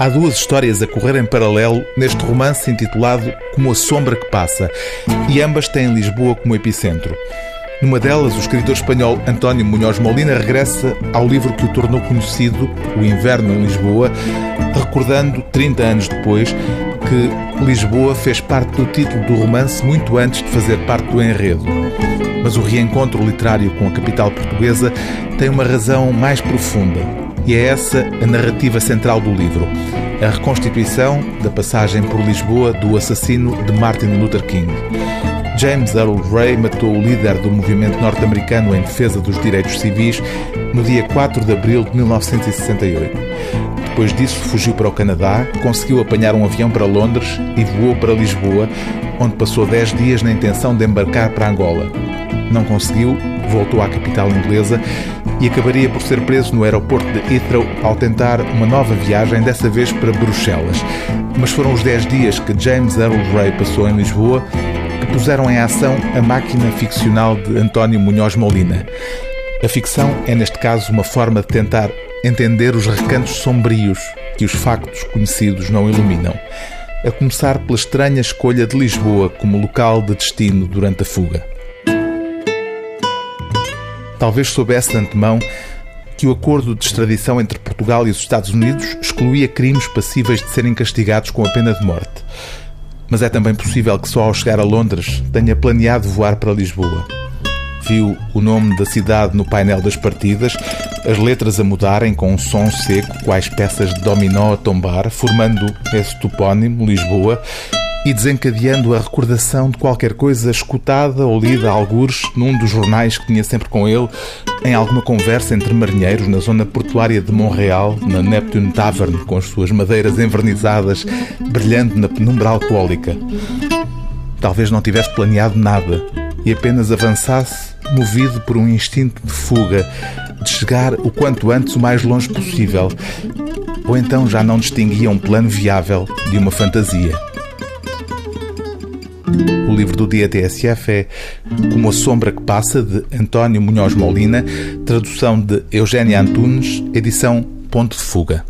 Há duas histórias a correr em paralelo neste romance intitulado Como a Sombra que Passa, e ambas têm Lisboa como epicentro. Numa delas, o escritor espanhol António Munhoz Molina regressa ao livro que o tornou conhecido, O Inverno em Lisboa, recordando, 30 anos depois, que Lisboa fez parte do título do romance muito antes de fazer parte do enredo. Mas o reencontro literário com a capital portuguesa tem uma razão mais profunda e é essa a narrativa central do livro. A reconstituição da passagem por Lisboa do assassino de Martin Luther King. James Earl Ray matou o líder do movimento norte-americano em defesa dos direitos civis no dia 4 de abril de 1968. Depois disso, fugiu para o Canadá, conseguiu apanhar um avião para Londres e voou para Lisboa, onde passou 10 dias na intenção de embarcar para Angola. Não conseguiu, voltou à capital inglesa e acabaria por ser preso no aeroporto de Heathrow ao tentar uma nova viagem, dessa vez para Bruxelas. Mas foram os 10 dias que James Earl Ray passou em Lisboa que puseram em ação a máquina ficcional de António Munhoz Molina. A ficção é, neste caso, uma forma de tentar entender os recantos sombrios que os factos conhecidos não iluminam. A começar pela estranha escolha de Lisboa como local de destino durante a fuga talvez soubesse de antemão que o acordo de extradição entre Portugal e os Estados Unidos excluía crimes passíveis de serem castigados com a pena de morte. Mas é também possível que só ao chegar a Londres tenha planeado voar para Lisboa. Viu o nome da cidade no painel das partidas, as letras a mudarem com um som seco, quais peças de dominó a tombar, formando esse topónimo, Lisboa, e desencadeando a recordação de qualquer coisa escutada ou lida a algures num dos jornais que tinha sempre com ele, em alguma conversa entre marinheiros na zona portuária de Montreal, na Neptune Tavern, com as suas madeiras envernizadas, brilhando na penumbra alcoólica. Talvez não tivesse planeado nada e apenas avançasse, movido por um instinto de fuga, de chegar o quanto antes o mais longe possível. Ou então já não distinguia um plano viável de uma fantasia. O livro do dia TSF é Como a Sombra que Passa, de António Munhoz Molina, tradução de Eugénia Antunes, edição Ponto de Fuga.